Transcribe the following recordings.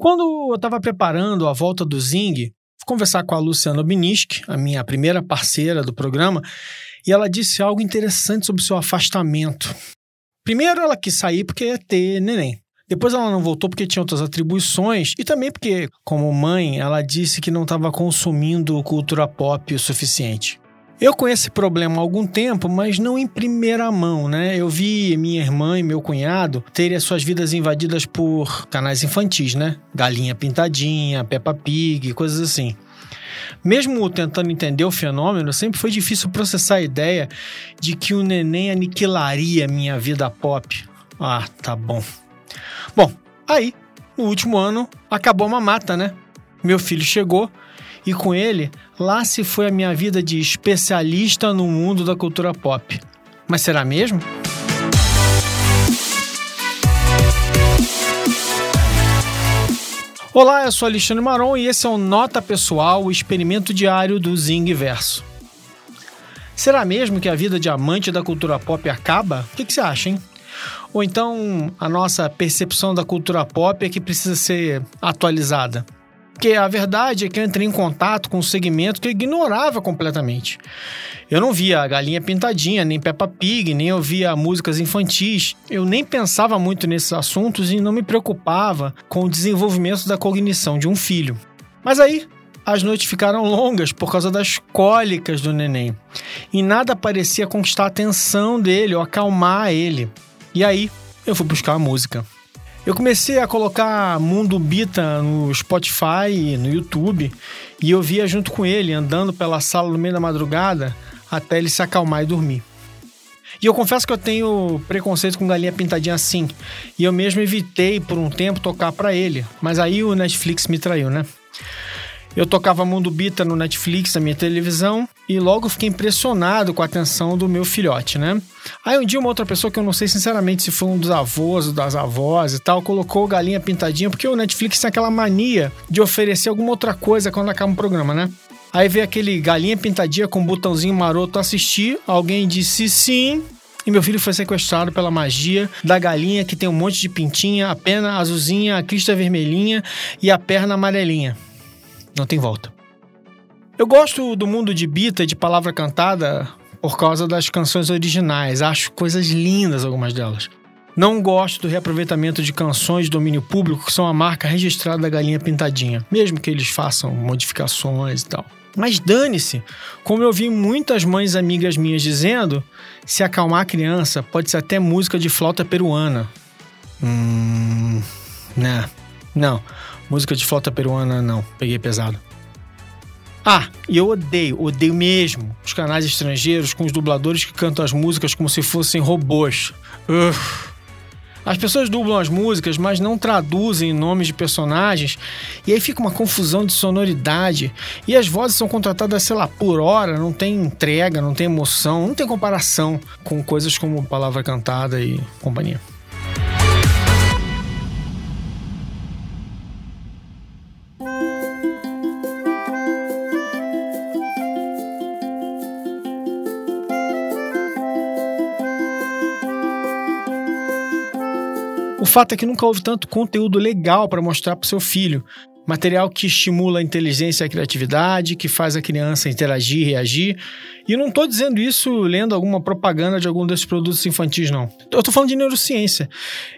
Quando eu estava preparando a volta do Zing, fui conversar com a Luciana Biniski, a minha primeira parceira do programa, e ela disse algo interessante sobre o seu afastamento. Primeiro, ela quis sair porque ia ter neném. Depois ela não voltou porque tinha outras atribuições e também porque, como mãe, ela disse que não estava consumindo cultura pop o suficiente. Eu conheço esse problema há algum tempo, mas não em primeira mão, né? Eu vi minha irmã e meu cunhado terem as suas vidas invadidas por canais infantis, né? Galinha Pintadinha, Peppa Pig, coisas assim. Mesmo tentando entender o fenômeno, sempre foi difícil processar a ideia de que o neném aniquilaria minha vida pop. Ah, tá bom. Bom, aí, no último ano, acabou a mamata, né? Meu filho chegou e com ele, lá se foi a minha vida de especialista no mundo da cultura pop. Mas será mesmo? Olá, eu sou Alexandre Maron e esse é o Nota Pessoal, o experimento diário do Zing Verso. Será mesmo que a vida de amante da cultura pop acaba? O que, que você acha, hein? Ou então a nossa percepção da cultura pop é que precisa ser atualizada? Porque a verdade é que eu entrei em contato com um segmento que eu ignorava completamente. Eu não via Galinha Pintadinha, nem Peppa Pig, nem ouvia músicas infantis. Eu nem pensava muito nesses assuntos e não me preocupava com o desenvolvimento da cognição de um filho. Mas aí, as noites ficaram longas por causa das cólicas do neném. E nada parecia conquistar a atenção dele ou acalmar ele. E aí, eu fui buscar a música. Eu comecei a colocar Mundo Bita no Spotify no YouTube e eu via junto com ele, andando pela sala no meio da madrugada até ele se acalmar e dormir. E eu confesso que eu tenho preconceito com galinha pintadinha assim. E eu mesmo evitei por um tempo tocar para ele. Mas aí o Netflix me traiu, né? Eu tocava Mundo Bita no Netflix, na minha televisão, e logo fiquei impressionado com a atenção do meu filhote, né? Aí um dia uma outra pessoa, que eu não sei sinceramente se foi um dos avós ou das avós e tal, colocou galinha pintadinha, porque o Netflix tem aquela mania de oferecer alguma outra coisa quando acaba um programa, né? Aí veio aquele galinha pintadinha com um botãozinho maroto assistir, alguém disse sim, e meu filho foi sequestrado pela magia da galinha que tem um monte de pintinha, a pena azulzinha, a crista vermelhinha e a perna amarelinha. Não tem volta. Eu gosto do mundo de Bita de palavra cantada por causa das canções originais. Acho coisas lindas algumas delas. Não gosto do reaproveitamento de canções de domínio público que são a marca registrada da galinha pintadinha, mesmo que eles façam modificações e tal. Mas dane-se, como eu vi muitas mães amigas minhas dizendo, se acalmar a criança pode ser até música de flauta peruana. Hum. Né. Não. Música de flauta peruana, não. Peguei pesado. Ah, e eu odeio, odeio mesmo os canais estrangeiros com os dubladores que cantam as músicas como se fossem robôs. Ugh. As pessoas dublam as músicas, mas não traduzem nomes de personagens, e aí fica uma confusão de sonoridade. E as vozes são contratadas, sei lá, por hora, não tem entrega, não tem emoção, não tem comparação com coisas como palavra cantada e companhia. Fato é que nunca houve tanto conteúdo legal para mostrar para o seu filho. Material que estimula a inteligência e a criatividade, que faz a criança interagir e reagir. E não estou dizendo isso lendo alguma propaganda de algum desses produtos infantis, não. Eu estou falando de neurociência.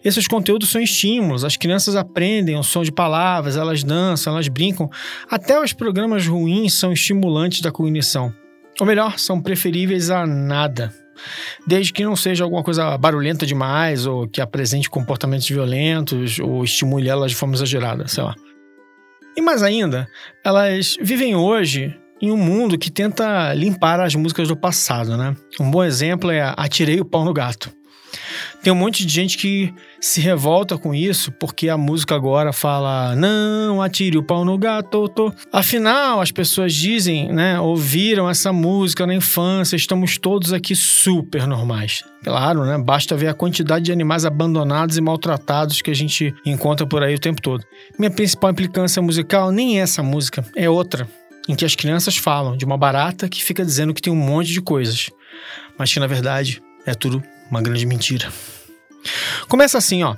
Esses conteúdos são estímulos, as crianças aprendem o som de palavras, elas dançam, elas brincam. Até os programas ruins são estimulantes da cognição. Ou melhor, são preferíveis a nada desde que não seja alguma coisa barulhenta demais ou que apresente comportamentos violentos ou estimule elas de forma exagerada, sei lá. E mais ainda, elas vivem hoje em um mundo que tenta limpar as músicas do passado, né? Um bom exemplo é Atirei o Pau no Gato. Tem um monte de gente que se revolta com isso porque a música agora fala não atire o pau no gato. Tô. Afinal, as pessoas dizem, né, ouviram essa música na infância, estamos todos aqui super normais. Claro, né? Basta ver a quantidade de animais abandonados e maltratados que a gente encontra por aí o tempo todo. Minha principal implicância musical nem é essa música, é outra, em que as crianças falam de uma barata que fica dizendo que tem um monte de coisas, mas que na verdade é tudo uma grande mentira. Começa assim, ó.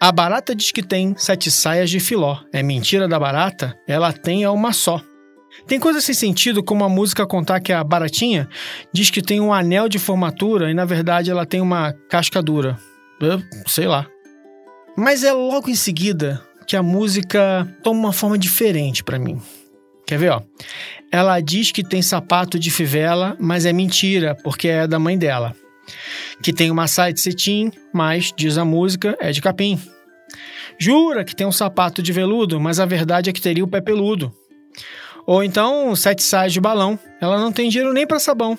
A barata diz que tem sete saias de filó. É mentira da barata? Ela tem é uma só. Tem coisa sem sentido como a música contar que a baratinha diz que tem um anel de formatura e na verdade ela tem uma casca dura. Eu, sei lá. Mas é logo em seguida que a música toma uma forma diferente para mim. Quer ver, ó? Ela diz que tem sapato de fivela, mas é mentira, porque é da mãe dela. Que tem uma saia de cetim, mas, diz a música, é de capim. Jura que tem um sapato de veludo, mas a verdade é que teria o pé peludo. Ou então, sete saias de balão, ela não tem dinheiro nem para sabão.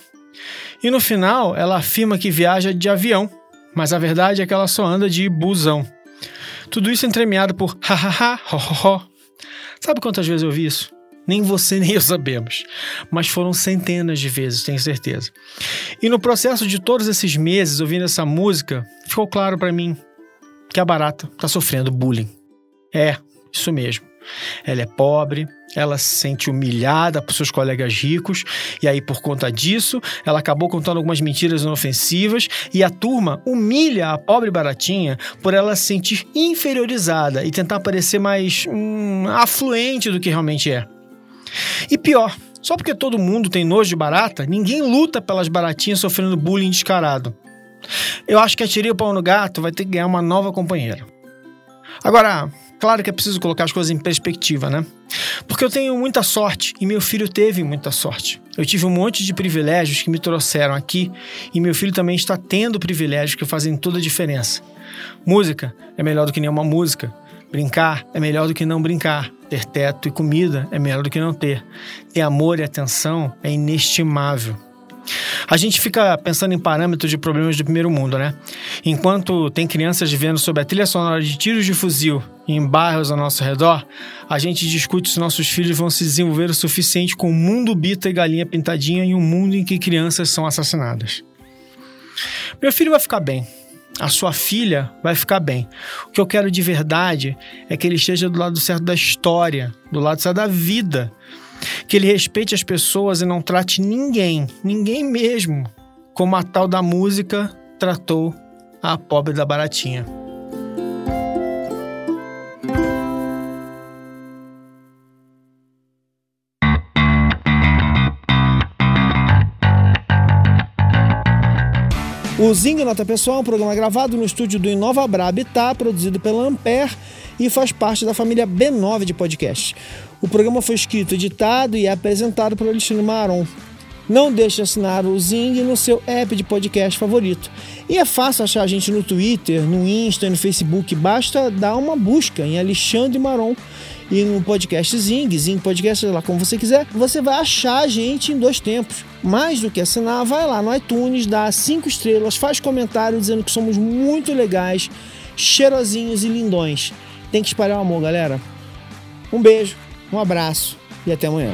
E no final, ela afirma que viaja de avião, mas a verdade é que ela só anda de busão. Tudo isso entremeado por hahaha, ho, ho, ho. Sabe quantas vezes eu vi isso? Nem você nem eu sabemos. Mas foram centenas de vezes, tenho certeza. E no processo de todos esses meses ouvindo essa música, ficou claro para mim que a barata está sofrendo bullying. É, isso mesmo. Ela é pobre, ela se sente humilhada por seus colegas ricos, e aí, por conta disso, ela acabou contando algumas mentiras inofensivas, e a turma humilha a pobre baratinha por ela se sentir inferiorizada e tentar parecer mais hum, afluente do que realmente é. E pior, só porque todo mundo tem nojo de barata, ninguém luta pelas baratinhas sofrendo bullying descarado. Eu acho que a tirinha pão no gato vai ter que ganhar uma nova companheira. Agora, claro que é preciso colocar as coisas em perspectiva, né? Porque eu tenho muita sorte e meu filho teve muita sorte. Eu tive um monte de privilégios que me trouxeram aqui e meu filho também está tendo privilégios que fazem toda a diferença. Música é melhor do que nenhuma música. Brincar é melhor do que não brincar. Ter teto e comida é melhor do que não ter. Ter amor e atenção é inestimável. A gente fica pensando em parâmetros de problemas do primeiro mundo, né? Enquanto tem crianças vivendo sob a trilha sonora de tiros de fuzil em bairros ao nosso redor, a gente discute se nossos filhos vão se desenvolver o suficiente com o mundo bita e galinha pintadinha em um mundo em que crianças são assassinadas. Meu filho vai ficar bem a sua filha vai ficar bem. O que eu quero de verdade é que ele esteja do lado certo da história, do lado certo da vida. Que ele respeite as pessoas e não trate ninguém, ninguém mesmo, como a tal da música tratou a pobre da baratinha. O Zing Nota Pessoal é um programa gravado no estúdio do Inova Bra Habitat, produzido pela Ampere e faz parte da família B9 de podcasts. O programa foi escrito, editado e apresentado por Alexandre Maron. Não deixe de assinar o Zing no seu app de podcast favorito. E é fácil achar a gente no Twitter, no Insta no Facebook. Basta dar uma busca em Alexandre Maron e no podcast Zing, Zing Podcast, lá como você quiser, você vai achar a gente em dois tempos. Mais do que assinar, vai lá no iTunes, dá cinco estrelas, faz comentário dizendo que somos muito legais, cheirosinhos e lindões. Tem que espalhar o amor, galera. Um beijo, um abraço e até amanhã.